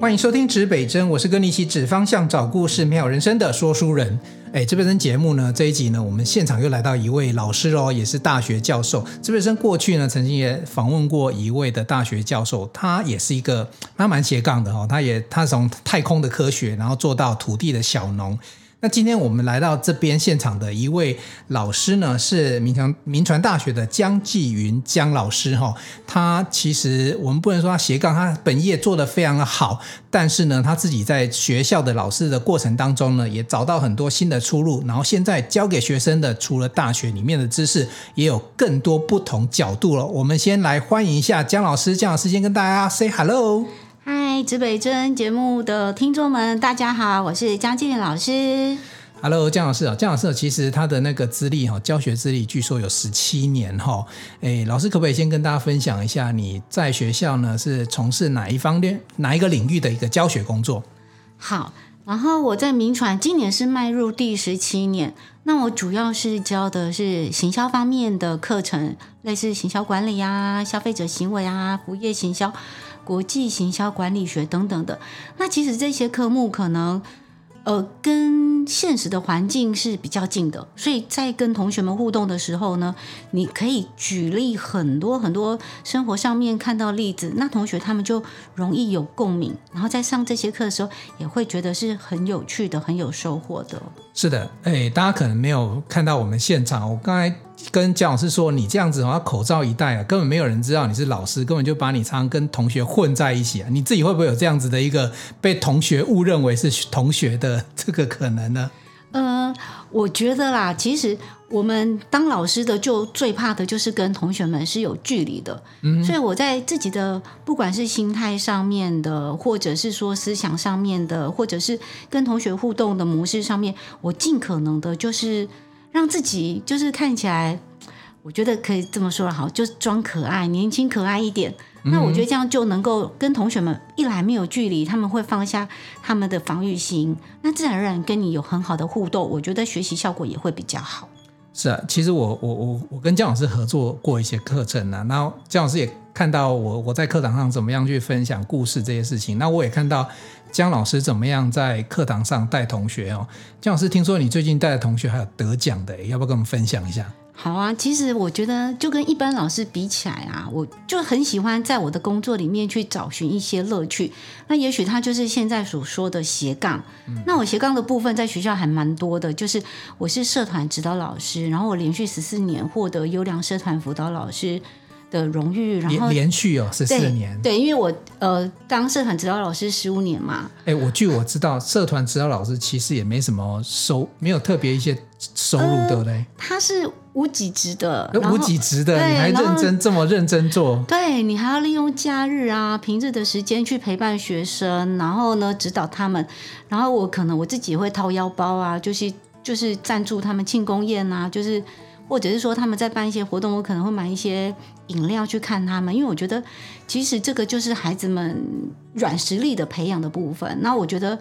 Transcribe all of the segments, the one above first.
欢迎收听指北针，我是跟你一起指方向、找故事、妙人生的说书人。哎，指北针节目呢，这一集呢，我们现场又来到一位老师哦，也是大学教授。指北针过去呢，曾经也访问过一位的大学教授，他也是一个他蛮斜杠的哦，他也他从太空的科学，然后做到土地的小农。那今天我们来到这边现场的一位老师呢，是铭传铭传大学的江继云江老师哈。他其实我们不能说他斜杠，他本业做得非常的好，但是呢，他自己在学校的老师的过程当中呢，也找到很多新的出路。然后现在教给学生的，除了大学里面的知识，也有更多不同角度了。我们先来欢迎一下江老师，江老师先跟大家 say hello。嗨，指北针节目的听众们，大家好，我是江继云老师。Hello，江老师啊，江老师其实他的那个资历哈，教学资历据说有十七年哈。诶，老师可不可以先跟大家分享一下你在学校呢是从事哪一方面、哪一个领域的一个教学工作？好，然后我在民传今年是迈入第十七年，那我主要是教的是行销方面的课程，类似行销管理啊、消费者行为啊、服务业行销。国际行销管理学等等的，那其实这些科目可能，呃，跟现实的环境是比较近的，所以在跟同学们互动的时候呢，你可以举例很多很多生活上面看到例子，那同学他们就容易有共鸣，然后在上这些课的时候，也会觉得是很有趣的，很有收获的。是的，哎，大家可能没有看到我们现场，我刚才跟姜老师说，你这样子好像口罩一戴啊，根本没有人知道你是老师，根本就把你常常跟同学混在一起啊。你自己会不会有这样子的一个被同学误认为是同学的这个可能呢？呃，我觉得啦，其实我们当老师的就最怕的就是跟同学们是有距离的。嗯，所以我在自己的不管是心态上面的，或者是说思想上面的，或者是跟同学互动的模式上面，我尽可能的就是让自己就是看起来，我觉得可以这么说了，好，就是装可爱，年轻可爱一点。那我觉得这样就能够跟同学们一来没有距离，他们会放下他们的防御心，那自然而然跟你有很好的互动，我觉得学习效果也会比较好。是啊，其实我我我我跟姜老师合作过一些课程啊，然后江老师也看到我我在课堂上怎么样去分享故事这些事情，那我也看到江老师怎么样在课堂上带同学哦。江老师听说你最近带的同学还有得奖的，要不要跟我们分享一下？好啊，其实我觉得就跟一般老师比起来啊，我就很喜欢在我的工作里面去找寻一些乐趣。那也许他就是现在所说的斜杠。嗯。那我斜杠的部分在学校还蛮多的，就是我是社团指导老师，然后我连续十四年获得优良社团辅导老师的荣誉，然后连，连续哦十四年对。对，因为我呃当社团指导老师十五年嘛。哎，我据我知道，社团指导老师其实也没什么收，没有特别一些收入，呃、对不对？他是无给职的，无给职的，你还认真这么认真做？对，你还要利用假日啊、平日的时间去陪伴学生，然后呢指导他们，然后我可能我自己也会掏腰包啊，就是就是赞助他们庆功宴啊，就是。或者是说他们在办一些活动，我可能会买一些饮料去看他们，因为我觉得其实这个就是孩子们软实力的培养的部分。那我觉得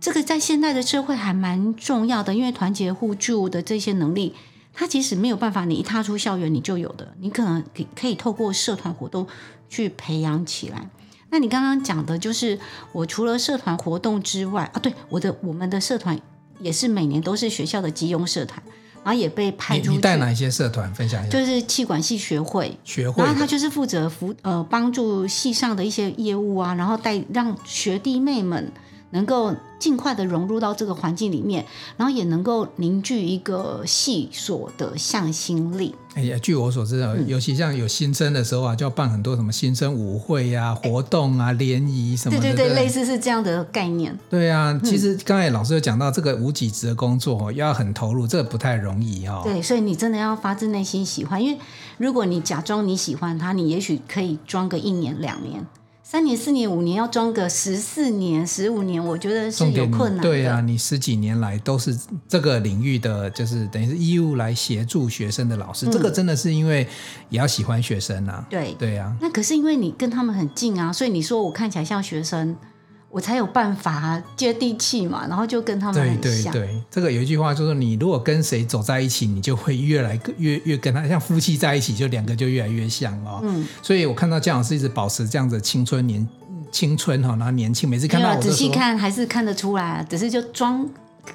这个在现代的社会还蛮重要的，因为团结互助的这些能力，它其实没有办法你一踏出校园你就有的，你可能可以透过社团活动去培养起来。那你刚刚讲的就是我除了社团活动之外啊，对，我的我们的社团也是每年都是学校的集优社团。然后也被派出去。你带哪一些社团分享一下？就是气管系学会，学会，然后他就是负责服呃帮助系上的一些业务啊，然后带让学弟妹们能够。尽快的融入到这个环境里面，然后也能够凝聚一个系所的向心力。哎呀，据我所知啊，尤其像有新生的时候啊，就要办很多什么新生舞会呀、啊、活动啊、联谊什么的。对对对，对，类似是这样的概念。对啊，其实刚才老师有讲到这个无给职的工作要很投入，这个不太容易哈。对，所以你真的要发自内心喜欢，因为如果你假装你喜欢它，你也许可以装个一年两年。三年、四年、五年，要装个十四年、十五年，我觉得是有困难的。对啊，你十几年来都是这个领域的，就是等于是义务来协助学生的老师，嗯、这个真的是因为也要喜欢学生啊。对对啊，那可是因为你跟他们很近啊，所以你说我看起来像学生。我才有办法接地气嘛，然后就跟他们很像。对对对，这个有一句话就是说，你如果跟谁走在一起，你就会越来越越跟他像夫妻在一起，就两个就越来越像哦。嗯，所以我看到姜老师一直保持这样子青春年青春哈，然后年轻，每次看到我仔细看还是看得出来，只是就装。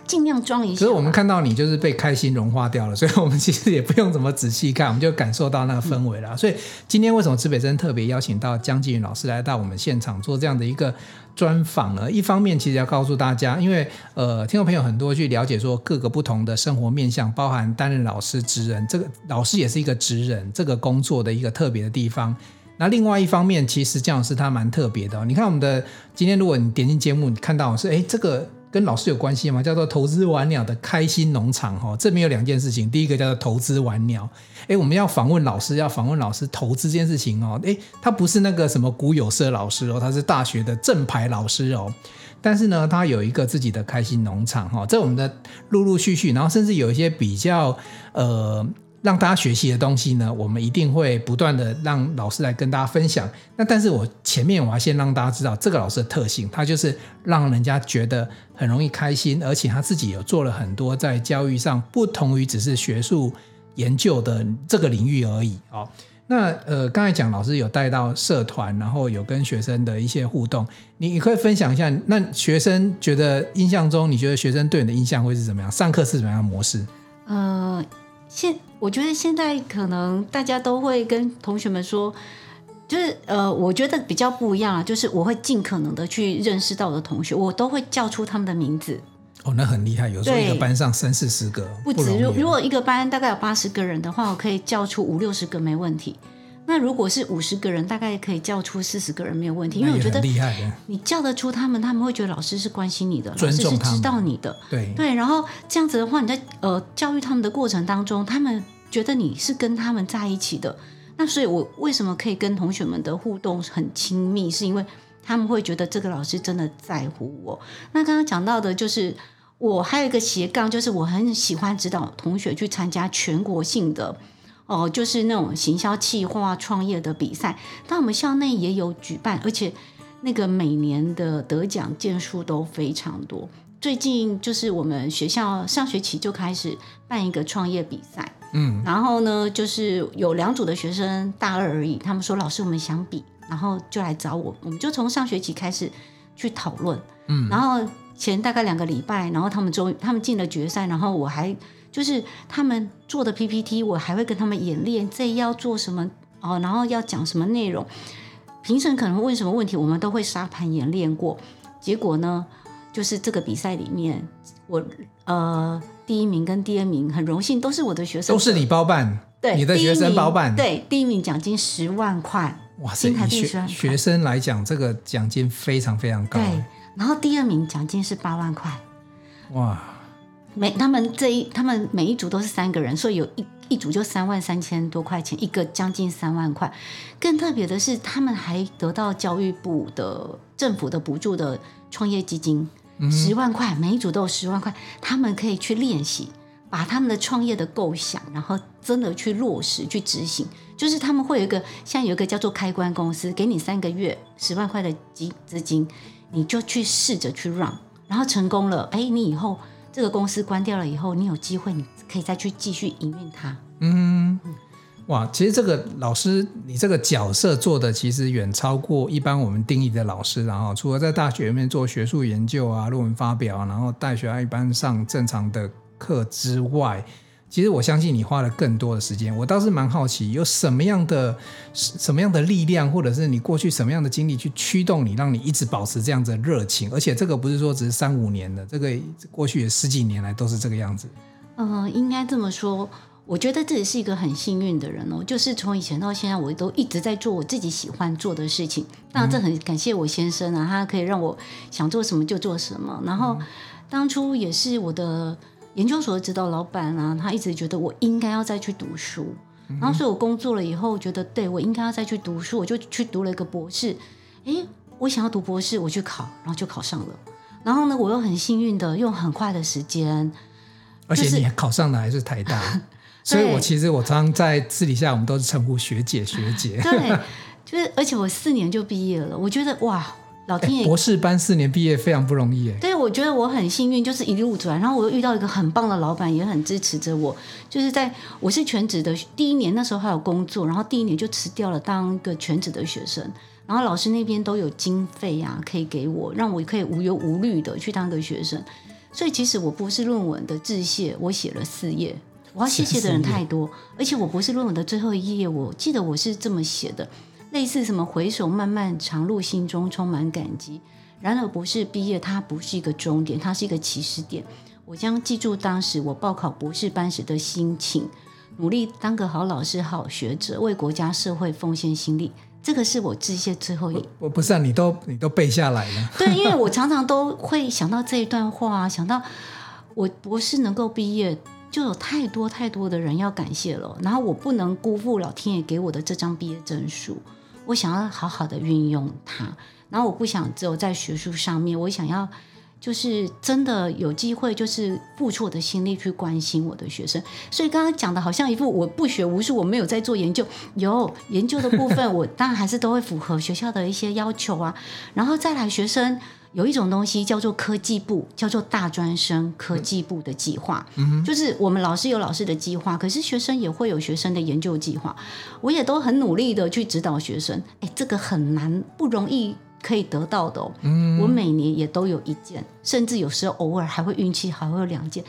尽量装一下。可是我们看到你就是被开心融化掉了，所以我们其实也不用怎么仔细看，我们就感受到那个氛围了。嗯、所以今天为什么池北真特别邀请到江继云老师来到我们现场做这样的一个专访呢？一方面其实要告诉大家，因为呃，听众朋友很多去了解说各个不同的生活面向，包含担任老师职人，这个老师也是一个职人，这个工作的一个特别的地方。那另外一方面，其实姜老师他蛮特别的、哦。你看我们的今天，如果你点进节目，你看到是哎这个。跟老师有关系吗？叫做投资玩鸟的开心农场哈，这边有两件事情。第一个叫做投资玩鸟，诶，我们要访问老师，要访问老师投资这件事情哦，诶，他不是那个什么股有色老师哦，他是大学的正牌老师哦，但是呢，他有一个自己的开心农场哈，在我们的陆陆续续，然后甚至有一些比较呃。让大家学习的东西呢，我们一定会不断的让老师来跟大家分享。那但是我前面我要先让大家知道这个老师的特性，他就是让人家觉得很容易开心，而且他自己有做了很多在教育上不同于只是学术研究的这个领域而已。哦，那呃，刚才讲老师有带到社团，然后有跟学生的一些互动，你你可以分享一下，那学生觉得印象中，你觉得学生对你的印象会是怎么样？上课是怎么样的模式？呃。现我觉得现在可能大家都会跟同学们说，就是呃，我觉得比较不一样啊，就是我会尽可能的去认识到我的同学，我都会叫出他们的名字。哦，那很厉害，有时候一个班上三四十个，不止。如如果一个班大概有八十个人的话，我可以叫出五六十个没问题。那如果是五十个人，大概可以叫出四十个人没有问题，因为我觉得你叫得出他们，他们会觉得老师是关心你的，老师是知道你的，对对。然后这样子的话，你在呃教育他们的过程当中，他们觉得你是跟他们在一起的。那所以，我为什么可以跟同学们的互动很亲密，是因为他们会觉得这个老师真的在乎我。那刚刚讲到的就是我还有一个斜杠，就是我很喜欢指导同学去参加全国性的。哦，就是那种行销企划创业的比赛，但我们校内也有举办，而且那个每年的得奖件数都非常多。最近就是我们学校上学期就开始办一个创业比赛，嗯，然后呢，就是有两组的学生，大二而已，他们说老师我们想比，然后就来找我，我们就从上学期开始去讨论，嗯，然后前大概两个礼拜，然后他们终于他们进了决赛，然后我还。就是他们做的 PPT，我还会跟他们演练，这要做什么哦，然后要讲什么内容，评审可能会问什么问题，我们都会沙盘演练过。结果呢，就是这个比赛里面，我呃第一名跟第二名很荣幸都是我的学生，都是你包办，对，你的学生包办，对，第一名奖金十万块，哇塞，学学生来讲，这个奖金非常非常高，对，然后第二名奖金是八万块，哇。每他们这一他们每一组都是三个人，所以有一一组就三万三千多块钱，一个将近三万块。更特别的是，他们还得到教育部的政府的补助的创业基金，十万块，每一组都有十万块，他们可以去练习，把他们的创业的构想，然后真的去落实去执行。就是他们会有一个像有一个叫做开关公司，给你三个月十万块的资资金，你就去试着去 run，然后成功了，哎，你以后。这个公司关掉了以后，你有机会，你可以再去继续营运它。嗯，哇，其实这个老师，你这个角色做的其实远超过一般我们定义的老师。然后，除了在大学里面做学术研究啊、论文发表，然后带学生一般上正常的课之外。其实我相信你花了更多的时间，我倒是蛮好奇，有什么样的什么样的力量，或者是你过去什么样的经历去驱动你，让你一直保持这样子的热情？而且这个不是说只是三五年的，这个过去也十几年来都是这个样子。嗯、呃，应该这么说，我觉得自己是一个很幸运的人哦，就是从以前到现在，我都一直在做我自己喜欢做的事情。当然，这很感谢我先生啊，他可以让我想做什么就做什么。然后当初也是我的。研究所的指导老板啊，他一直觉得我应该要再去读书，然后所以我工作了以后，觉得对我应该要再去读书，我就去读了一个博士。诶，我想要读博士，我去考，然后就考上了。然后呢，我又很幸运的用很快的时间，而且你考上的还是台大，所以我其实我常常在私底下我们都是称呼学姐学姐。对，就是而且我四年就毕业了，我觉得哇。老天爷，博士班四年毕业非常不容易哎。对，我觉得我很幸运，就是一路走来，然后我又遇到一个很棒的老板，也很支持着我。就是在我是全职的第一年，那时候还有工作，然后第一年就辞掉了当一个全职的学生，然后老师那边都有经费啊，可以给我，让我可以无忧无虑的去当个学生。所以其实我博士论文的致谢，我写了四页。我要谢谢的人太多，而且我博士论文的最后一页，我记得我是这么写的，类似什么回首漫漫长路，心中充满感激。然而博士毕业，它不是一个终点，它是一个起始点。我将记住当时我报考博士班时的心情，努力当个好老师、好学者，为国家社会奉献心力。这个是我致谢最后一。我不是啊，你都你都背下来了。对，因为我常常都会想到这一段话，想到我博士能够毕业。就有太多太多的人要感谢了，然后我不能辜负老天爷给我的这张毕业证书，我想要好好的运用它，然后我不想只有在学术上面，我想要就是真的有机会，就是付出我的心力去关心我的学生。所以刚刚讲的好像一副我不学无术，我没有在做研究，有研究的部分，我当然还是都会符合学校的一些要求啊，然后再来学生。有一种东西叫做科技部，叫做大专生科技部的计划，嗯，就是我们老师有老师的计划，可是学生也会有学生的研究计划，我也都很努力的去指导学生，哎，这个很难，不容易可以得到的哦，嗯，我每年也都有一件，甚至有时候偶尔还会运气还会有两件，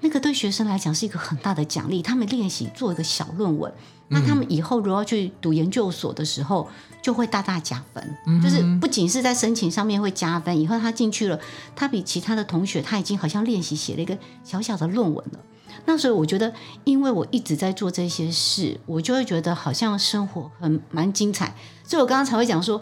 那个对学生来讲是一个很大的奖励，他们练习做一个小论文。那他们以后如果要去读研究所的时候，就会大大加分。嗯、就是不仅是在申请上面会加分，以后他进去了，他比其他的同学他已经好像练习写了一个小小的论文了。那所以我觉得，因为我一直在做这些事，我就会觉得好像生活很蛮精彩。所以我刚刚才会讲说，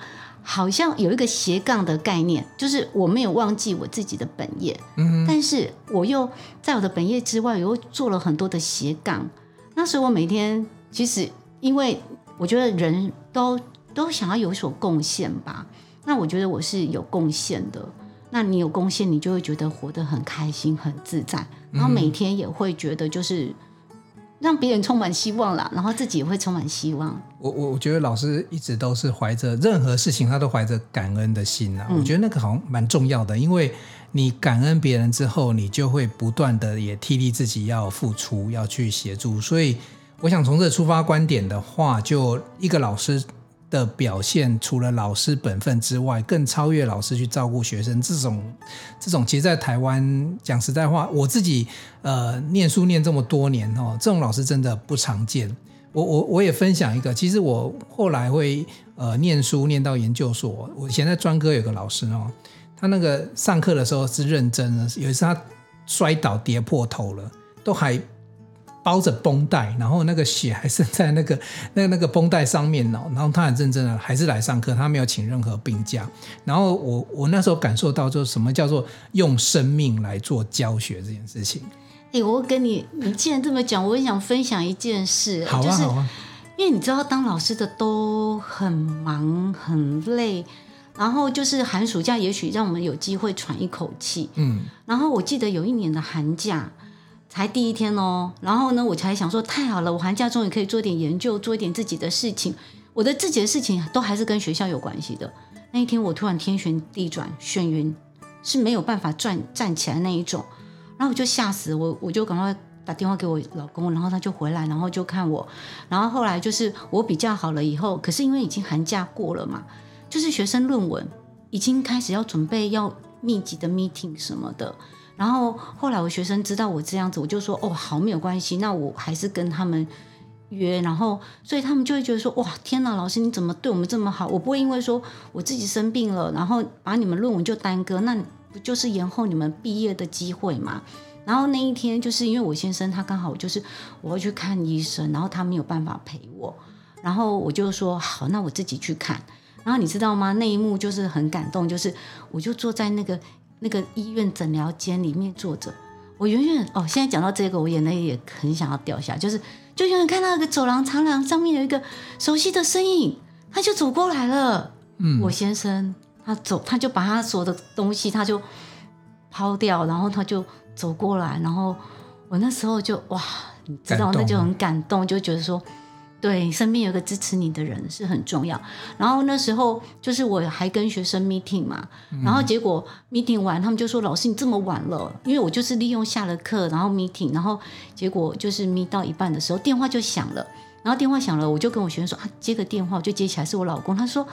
好像有一个斜杠的概念，就是我没有忘记我自己的本业，嗯，但是我又在我的本业之外，我又做了很多的斜杠。那时候我每天。其实，因为我觉得人都都想要有所贡献吧。那我觉得我是有贡献的。那你有贡献，你就会觉得活得很开心、很自在，然后每天也会觉得就是让别人充满希望啦，然后自己也会充满希望。我我我觉得老师一直都是怀着任何事情，他都怀着感恩的心啊。我觉得那个好像蛮重要的，因为你感恩别人之后，你就会不断的也替力自己要付出，要去协助，所以。我想从这出发观点的话，就一个老师的表现，除了老师本分之外，更超越老师去照顾学生。这种这种，其实，在台湾讲实在话，我自己呃念书念这么多年哦，这种老师真的不常见。我我我也分享一个，其实我后来会呃念书念到研究所，我以前在专科有个老师哦，他那个上课的时候是认真的，有一次他摔倒跌破头了，都还。包着绷带，然后那个血还是在那个那 那个绷带上面哦。然后他很认真的，还是来上课，他没有请任何病假。然后我我那时候感受到，就是什么叫做用生命来做教学这件事情。哎，我跟你，你既然这么讲，我也想分享一件事。好啊，好啊。因为你知道，当老师的都很忙很累，然后就是寒暑假，也许让我们有机会喘一口气。嗯。然后我记得有一年的寒假。才第一天哦，然后呢，我才想说太好了，我寒假终于可以做点研究，做一点自己的事情。我的自己的事情都还是跟学校有关系的。那一天我突然天旋地转，眩晕，是没有办法转站起来那一种。然后我就吓死我，我就赶快打电话给我老公，然后他就回来，然后就看我。然后后来就是我比较好了以后，可是因为已经寒假过了嘛，就是学生论文已经开始要准备要密集的 meeting 什么的。然后后来我学生知道我这样子，我就说哦，好，没有关系，那我还是跟他们约，然后所以他们就会觉得说哇，天哪，老师你怎么对我们这么好？我不会因为说我自己生病了，然后把你们论文就耽搁，那不就是延后你们毕业的机会吗？然后那一天就是因为我先生他刚好就是我要去看医生，然后他没有办法陪我，然后我就说好，那我自己去看。然后你知道吗？那一幕就是很感动，就是我就坐在那个。那个医院诊疗间里面坐着，我远远哦，现在讲到这个，我眼泪也很想要掉下，就是就远远看到一个走廊长廊上面有一个熟悉的身影，他就走过来了。嗯，我先生他走，他就把他所有的东西他就抛掉，然后他就走过来，然后我那时候就哇，你知道那就很感动，就觉得说对，身边有个支持你的人是很重要。然后那时候就是我还跟学生 meeting 嘛，然后结果 meeting 完，他们就说：“老师，你这么晚了。”因为我就是利用下了课，然后 meeting，然后结果就是 meet 到一半的时候，电话就响了。然后电话响了，我就跟我学生说：“啊，接个电话。”我就接起来，是我老公。他说：“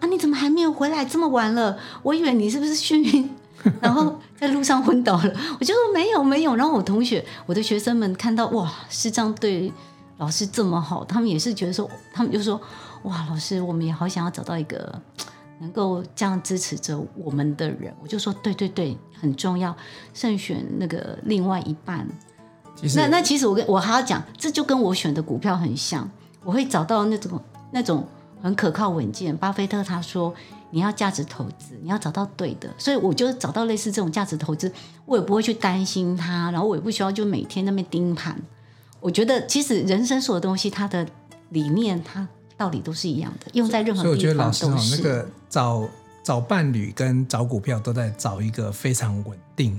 啊，你怎么还没有回来？这么晚了，我以为你是不是眩晕，然后在路上昏倒了。”我就说：“没有，没有。”然后我同学、我的学生们看到哇，是这样对。老师这么好，他们也是觉得说，他们就说，哇，老师，我们也好想要找到一个能够这样支持着我们的人。我就说，对对对，很重要，慎选那个另外一半。那那其实我跟我还要讲，这就跟我选的股票很像，我会找到那种那种很可靠稳健。巴菲特他说，你要价值投资，你要找到对的，所以我就找到类似这种价值投资，我也不会去担心它，然后我也不需要就每天那边盯盘。我觉得其实人生所有东西，它的理念，它道理都是一样的，用在任何地方都是。所以我觉得老师哦，那个找找伴侣跟找股票都在找一个非常稳定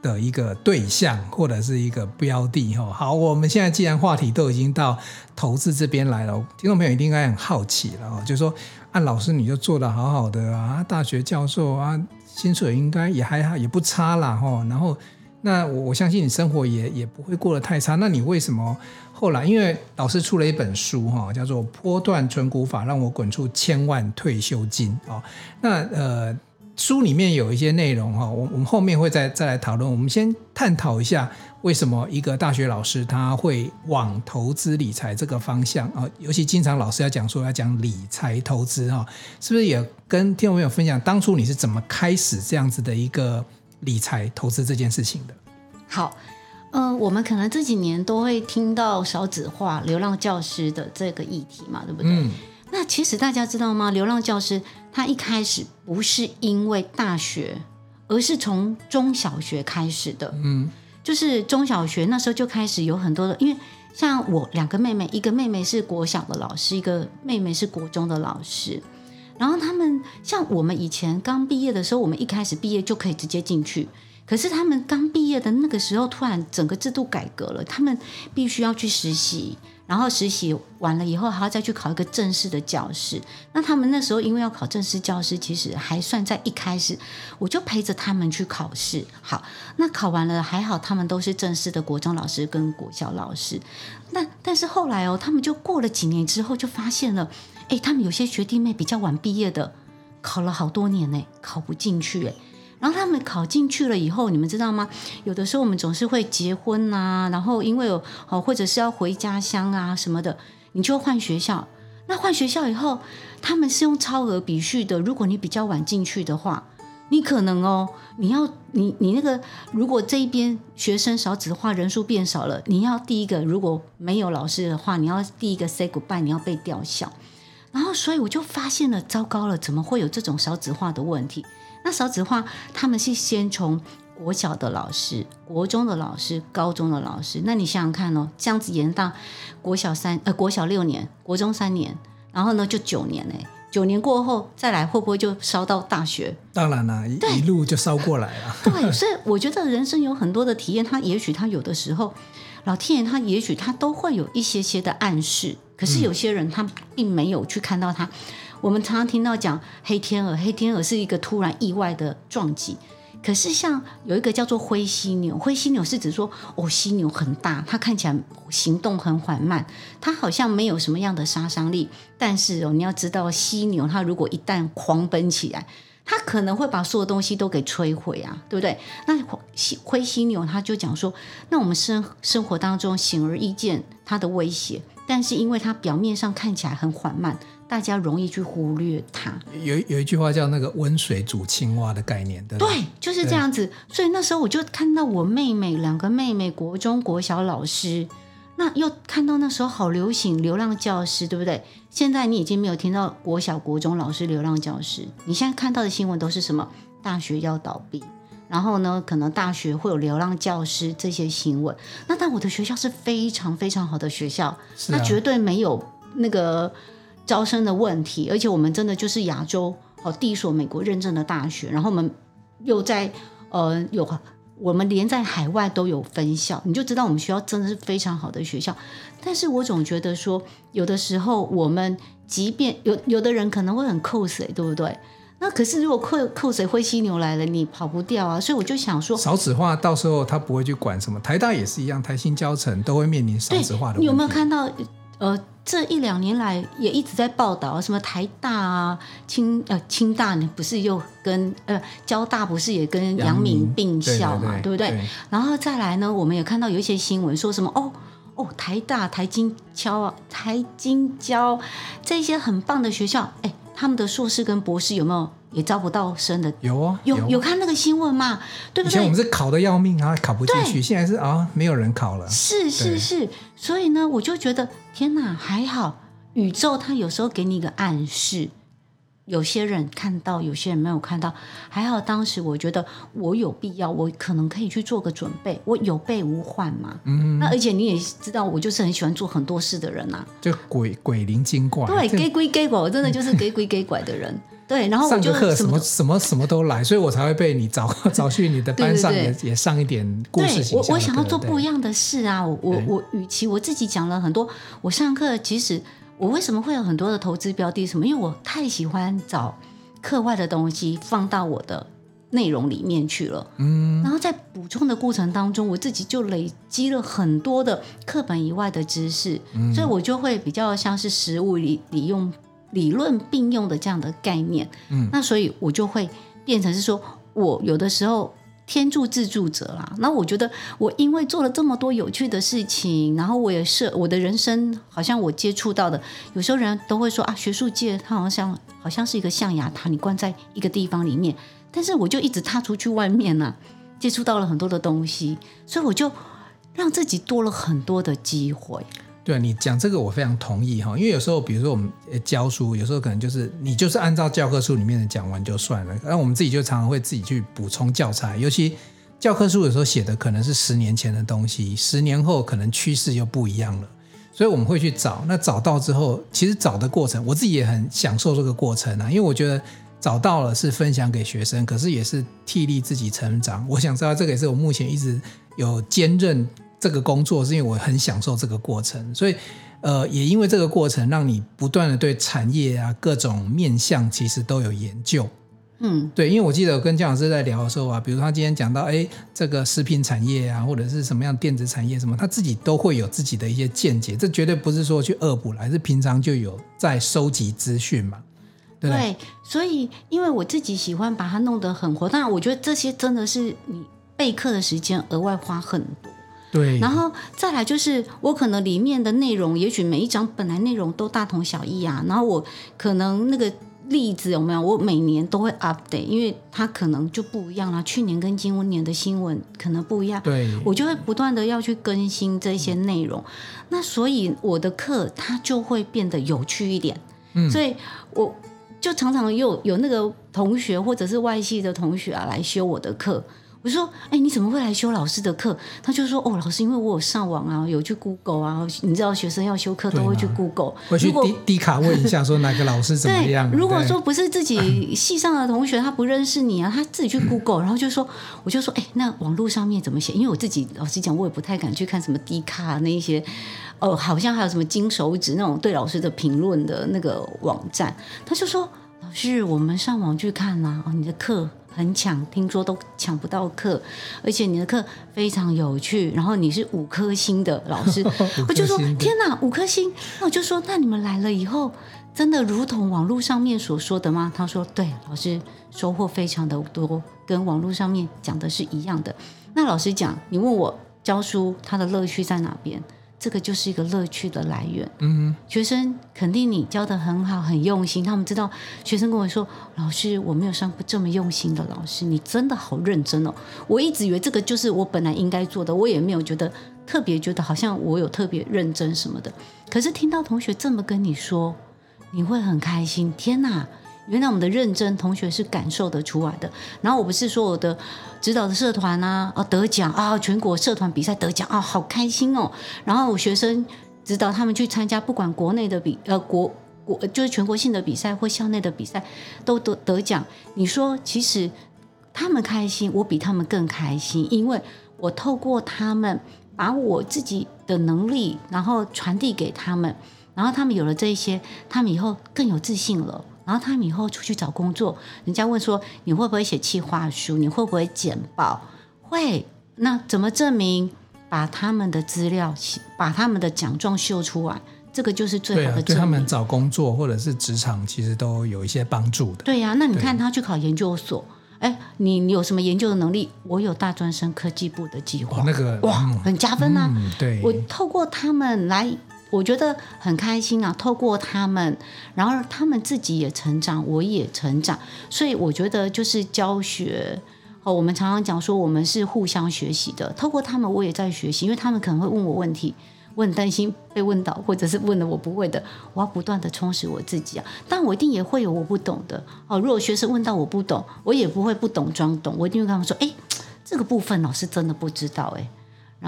的一个对象或者是一个标的哈。好，我们现在既然话题都已经到投资这边来了，听众朋友一定应该很好奇了哦，就是说啊老师你就做的好好的啊，大学教授啊，薪水应该也还好，也不差啦哈，然后。那我我相信你生活也也不会过得太差。那你为什么后来？因为老师出了一本书哈，叫做《波段存股法》，让我滚出千万退休金啊。那呃，书里面有一些内容哈，我我们后面会再再来讨论。我们先探讨一下为什么一个大学老师他会往投资理财这个方向啊？尤其经常老师要讲说要讲理财投资哈，是不是也跟听众朋友分享当初你是怎么开始这样子的一个？理财投资这件事情的，好，嗯、呃，我们可能这几年都会听到少子化、流浪教师的这个议题嘛，对不对？嗯。那其实大家知道吗？流浪教师他一开始不是因为大学，而是从中小学开始的。嗯。就是中小学那时候就开始有很多的，因为像我两个妹妹，一个妹妹是国小的老师，一个妹妹是国中的老师。然后他们像我们以前刚毕业的时候，我们一开始毕业就可以直接进去。可是他们刚毕业的那个时候，突然整个制度改革了，他们必须要去实习，然后实习完了以后还要再去考一个正式的教师。那他们那时候因为要考正式教师，其实还算在一开始，我就陪着他们去考试。好，那考完了还好，他们都是正式的国中老师跟国小老师。那但是后来哦，他们就过了几年之后，就发现了。哎，他们有些学弟妹比较晚毕业的，考了好多年呢，考不进去哎。然后他们考进去了以后，你们知道吗？有的时候我们总是会结婚啊，然后因为有哦，或者是要回家乡啊什么的，你就换学校。那换学校以后，他们是用超额比序的。如果你比较晚进去的话，你可能哦，你要你你那个，如果这一边学生少子化，人数变少了，你要第一个如果没有老师的话，你要第一个 say goodbye，你要被调校。然后，所以我就发现了，糟糕了，怎么会有这种少子化的问题？那少子化，他们是先从国小的老师、国中的老师、高中的老师。那你想想看哦，这样子延到国小三呃国小六年，国中三年，然后呢就九年哎，九年过后再来，会不会就烧到大学？当然了，一一路就烧过来了。对，所以我觉得人生有很多的体验，他也许他有的时候，老天爷他也许他都会有一些些的暗示。可是有些人他并没有去看到它。嗯、我们常常听到讲黑天鹅，黑天鹅是一个突然意外的撞击。可是像有一个叫做灰犀牛，灰犀牛是指说哦，犀牛很大，它看起来行动很缓慢，它好像没有什么样的杀伤力。但是哦，你要知道，犀牛它如果一旦狂奔起来，它可能会把所有东西都给摧毁啊，对不对？那灰犀牛他就讲说，那我们生生活当中显而易见它的威胁。但是因为它表面上看起来很缓慢，大家容易去忽略它。有有一句话叫那个温水煮青蛙的概念，对？对，就是这样子。所以那时候我就看到我妹妹两个妹妹，国中国小老师，那又看到那时候好流行流浪教师，对不对？现在你已经没有听到国小国中老师流浪教师，你现在看到的新闻都是什么？大学要倒闭。然后呢，可能大学会有流浪教师这些行为。那但我的学校是非常非常好的学校，那、啊、绝对没有那个招生的问题。而且我们真的就是亚洲哦第一所美国认证的大学。然后我们又在呃有我们连在海外都有分校，你就知道我们学校真的是非常好的学校。但是我总觉得说，有的时候我们即便有有的人可能会很扣谁，对不对？那可是如果扣扣谁灰犀牛来了，你跑不掉啊。所以我就想说，少子化到时候他不会去管什么，台大也是一样，台新交成都会面临少子化的问题。你有没有看到？呃，这一两年来也一直在报道什么台大啊、清呃清大呢，不是又跟呃交大不是也跟阳明并校嘛，对，对，对，对不对，对？然后再来呢，我们也看到有一些新闻说什么哦哦台大、台金交啊、台金交这些很棒的学校，哎，他们的硕士跟博士有没有？也招不到生的，有啊，有有，有看那个新闻吗？对不对？以前我们是考的要命啊，考不进去，现在是啊，没有人考了。是是是，所以呢，我就觉得天哪，还好宇宙它有时候给你一个暗示，有些人看到，有些人没有看到。还好当时我觉得我有必要，我可能可以去做个准备，我有备无患嘛。嗯，那而且你也知道，我就是很喜欢做很多事的人呐、啊，就鬼鬼灵精怪，对，给鬼给拐，我真的就是给鬼给拐的人。对，然后我就什么什么什么都来，所以我才会被你找 找去你的班上也，也上一点故事型。我我想要做不一样的事啊！我我我，与其我自己讲了很多，我上课其实我为什么会有很多的投资标的？什么？因为我太喜欢找课外的东西放到我的内容里面去了。嗯，然后在补充的过程当中，我自己就累积了很多的课本以外的知识，嗯，所以我就会比较像是实物理理用。理论并用的这样的概念，嗯，那所以我就会变成是说，我有的时候天助自助者啦。那我觉得我因为做了这么多有趣的事情，然后我也是我的人生，好像我接触到的，有时候人都会说啊，学术界它好像好像是一个象牙塔，你关在一个地方里面，但是我就一直踏出去外面呢、接触到了很多的东西，所以我就让自己多了很多的机会。对，你讲这个我非常同意哈，因为有时候比如说我们教书，有时候可能就是你就是按照教科书里面的讲完就算了，那我们自己就常常会自己去补充教材，尤其教科书有时候写的可能是十年前的东西，十年后可能趋势又不一样了，所以我们会去找。那找到之后，其实找的过程我自己也很享受这个过程啊，因为我觉得找到了是分享给学生，可是也是替力自己成长。我想知道这个也是我目前一直有兼任。这个工作是因为我很享受这个过程，所以，呃，也因为这个过程，让你不断的对产业啊各种面向其实都有研究。嗯，对，因为我记得我跟姜老师在聊的时候啊，比如他今天讲到，哎，这个食品产业啊，或者是什么样电子产业什么，他自己都会有自己的一些见解，这绝对不是说去恶补来，是平常就有在收集资讯嘛。对，对，所以因为我自己喜欢把它弄得很活，当然我觉得这些真的是你备课的时间额外花很多。对，然后再来就是我可能里面的内容，也许每一章本来内容都大同小异啊，然后我可能那个例子有没有，我每年都会 update，因为它可能就不一样了，去年跟今年的新闻可能不一样，对，我就会不断的要去更新这些内容，那所以我的课它就会变得有趣一点，嗯，所以我就常常有有那个同学或者是外系的同学啊来修我的课。我说：“哎，你怎么会来修老师的课？”他就说：“哦，老师，因为我有上网啊，有去 Google 啊。你知道，学生要修课都会去 Google，会去 D D 卡问一下，说哪个老师怎么样。如果说不是自己 系上的同学，他不认识你啊，他自己去 Google，然后就说，我就说，哎，那网络上面怎么写？因为我自己老实讲，我也不太敢去看什么低卡那一些，哦，好像还有什么金手指那种对老师的评论的那个网站。他就说，老师，我们上网去看呐，哦，你的课。”很抢，听说都抢不到课，而且你的课非常有趣，然后你是五颗星的老师，我就说天哪，五颗星！那我就说，那你们来了以后，真的如同网络上面所说的吗？他说对，老师收获非常的多，跟网络上面讲的是一样的。那老师讲，你问我教书他的乐趣在哪边？这个就是一个乐趣的来源。嗯，学生肯定你教的很好，很用心。他们知道，学生跟我说：“老师，我没有上过这么用心的老师，你真的好认真哦。”我一直以为这个就是我本来应该做的，我也没有觉得特别觉得好像我有特别认真什么的。可是听到同学这么跟你说，你会很开心。天哪！原来我们的认真，同学是感受得出来的。然后我不是说我的指导的社团啊，哦得奖啊，全国社团比赛得奖啊，好开心哦。然后我学生指导他们去参加，不管国内的比呃国国就是全国性的比赛或校内的比赛，都得得奖。你说其实他们开心，我比他们更开心，因为我透过他们把我自己的能力，然后传递给他们，然后他们有了这一些，他们以后更有自信了。然后他们以后出去找工作，人家问说，你会不会写企划书？你会不会简报？会。那怎么证明？把他们的资料，把他们的奖状秀出来，这个就是最好的证明。对啊，对他们找工作或者是职场，其实都有一些帮助的。对呀、啊，那你看他去考研究所，哎，你你有什么研究的能力？我有大专生科技部的计划，哦、那个哇，嗯、很加分啊。嗯、对，我透过他们来，我觉得很开心啊。透过他们，然后他们自己也成长，我也成长，所以我觉得就是教学。哦，我们常常讲说，我们是互相学习的。透过他们，我也在学习，因为他们可能会问我问题，我很担心被问到，或者是问了我不会的，我要不断的充实我自己啊。但我一定也会有我不懂的。哦，如果学生问到我不懂，我也不会不懂装懂，我一定会跟他们说，哎，这个部分老师真的不知道，哎。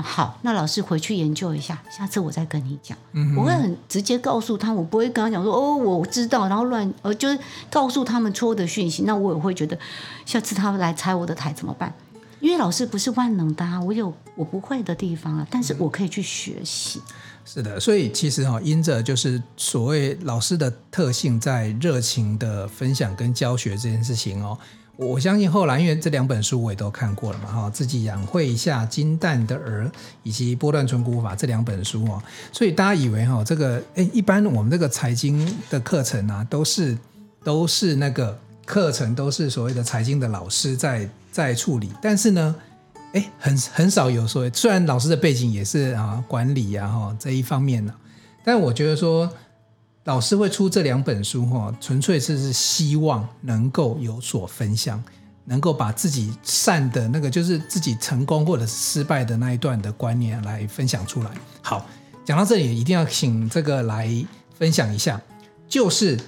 好，那老师回去研究一下，下次我再跟你讲。嗯、我会很直接告诉他，我不会跟他讲说哦，我知道，然后乱呃，就是告诉他们错误的讯息。那我也会觉得，下次他们来拆我的台怎么办？因为老师不是万能的啊，我有我不会的地方啊，但是我可以去学习。是的，所以其实哈，因着就是所谓老师的特性，在热情的分享跟教学这件事情哦。我相信后来，因为这两本书我也都看过了嘛，哈，自己养会下金蛋的儿，以及波段存股法这两本书哦，所以大家以为哈，这个诶，一般我们这个财经的课程啊，都是都是那个课程都是所谓的财经的老师在在处理，但是呢，诶，很很少有所谓，虽然老师的背景也是啊管理啊哈这一方面呢，但我觉得说。老师会出这两本书，哈，纯粹是是希望能够有所分享，能够把自己善的那个，就是自己成功或者失败的那一段的观念来分享出来。好，讲到这里，一定要请这个来分享一下，就是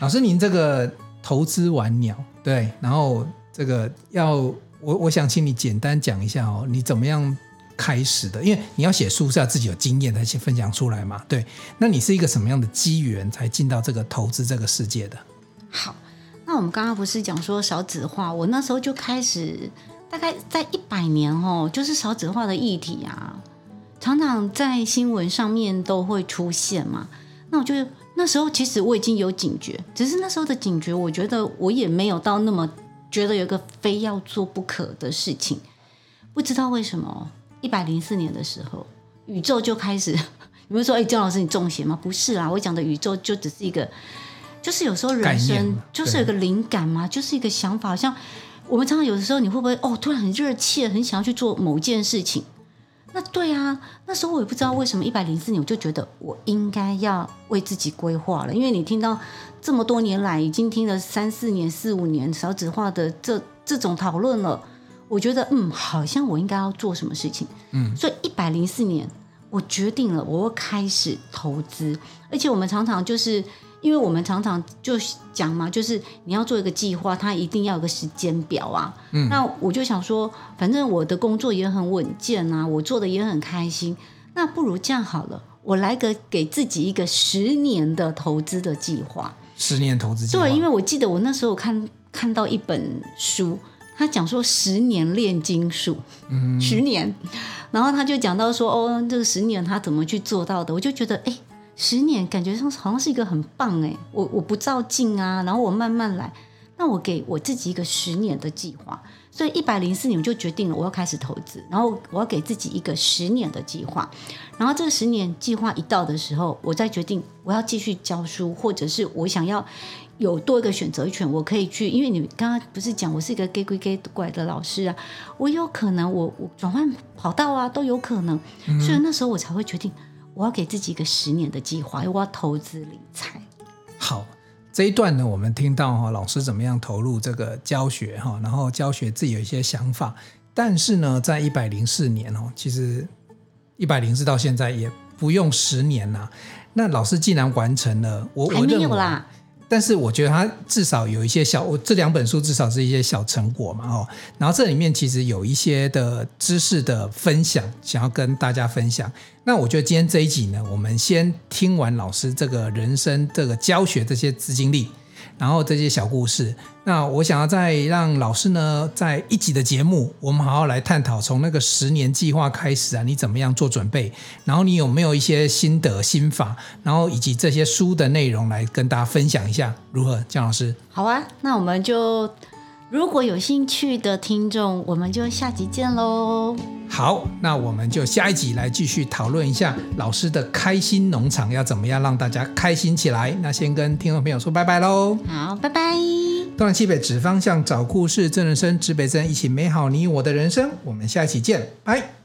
老师您这个投资晚鸟，对，然后这个要我我想请你简单讲一下哦，你怎么样？开始的，因为你要写书是要自己有经验才去分享出来嘛。对，那你是一个什么样的机缘才进到这个投资这个世界的？好，那我们刚刚不是讲说少子化，我那时候就开始，大概在一百年哦，就是少子化的议题啊，常常在新闻上面都会出现嘛。那我就那时候其实我已经有警觉，只是那时候的警觉，我觉得我也没有到那么觉得有个非要做不可的事情，不知道为什么。一百零四年的时候，宇宙就开始。你们说：“哎，姜老师，你中邪吗？”不是啊，我讲的宇宙就只是一个，就是有时候人生就是有个灵感嘛，就是一个想法。像我们常常有的时候，你会不会哦，突然很热切，很想要去做某件事情？那对啊，那时候我也不知道为什么一百零四年，我就觉得我应该要为自己规划了。因为你听到这么多年来，已经听了三四年、四五年少子化的这这种讨论了。我觉得嗯，好像我应该要做什么事情，嗯，所以一百零四年，我决定了，我会开始投资，而且我们常常就是，因为我们常常就讲嘛，就是你要做一个计划，它一定要有个时间表啊，嗯，那我就想说，反正我的工作也很稳健啊，我做的也很开心，那不如这样好了，我来个给自己一个十年的投资的计划，十年投资计划，对，因为我记得我那时候看看到一本书。他讲说十年炼金术，嗯，十年，然后他就讲到说，哦，这个十年他怎么去做到的？我就觉得，哎，十年感觉上好像是一个很棒哎，我我不照镜啊，然后我慢慢来，那我给我自己一个十年的计划，所以一百零四年我就决定了我要开始投资，然后我要给自己一个十年的计划，然后这个十年计划一到的时候，我再决定我要继续教书，或者是我想要。有多一个选择权，我可以去，因为你刚刚不是讲我是一个 gay 归 gay 怪的老师啊，我有可能我我转换跑道啊都有可能，嗯、所以那时候我才会决定我要给自己一个十年的计划，我要投资理财。好，这一段呢，我们听到哈老师怎么样投入这个教学哈，然后教学自己有一些想法，但是呢，在一百零四年哦，其实一百零四到现在也不用十年呐，那老师既然完成了，我还没有啦。但是我觉得他至少有一些小，我这两本书至少是一些小成果嘛，哦，然后这里面其实有一些的知识的分享，想要跟大家分享。那我觉得今天这一集呢，我们先听完老师这个人生这个教学这些资经历，然后这些小故事。那我想要再让老师呢，在一集的节目，我们好好来探讨从那个十年计划开始啊，你怎么样做准备？然后你有没有一些心得心法？然后以及这些书的内容来跟大家分享一下，如何？江老师，好啊，那我们就。如果有兴趣的听众，我们就下集见喽。好，那我们就下一集来继续讨论一下老师的开心农场要怎么样让大家开心起来。那先跟听众朋友说拜拜喽。好，拜拜。东南西北指方向，找故事，真人生，指北针，一起美好你我的人生。我们下一期见，拜。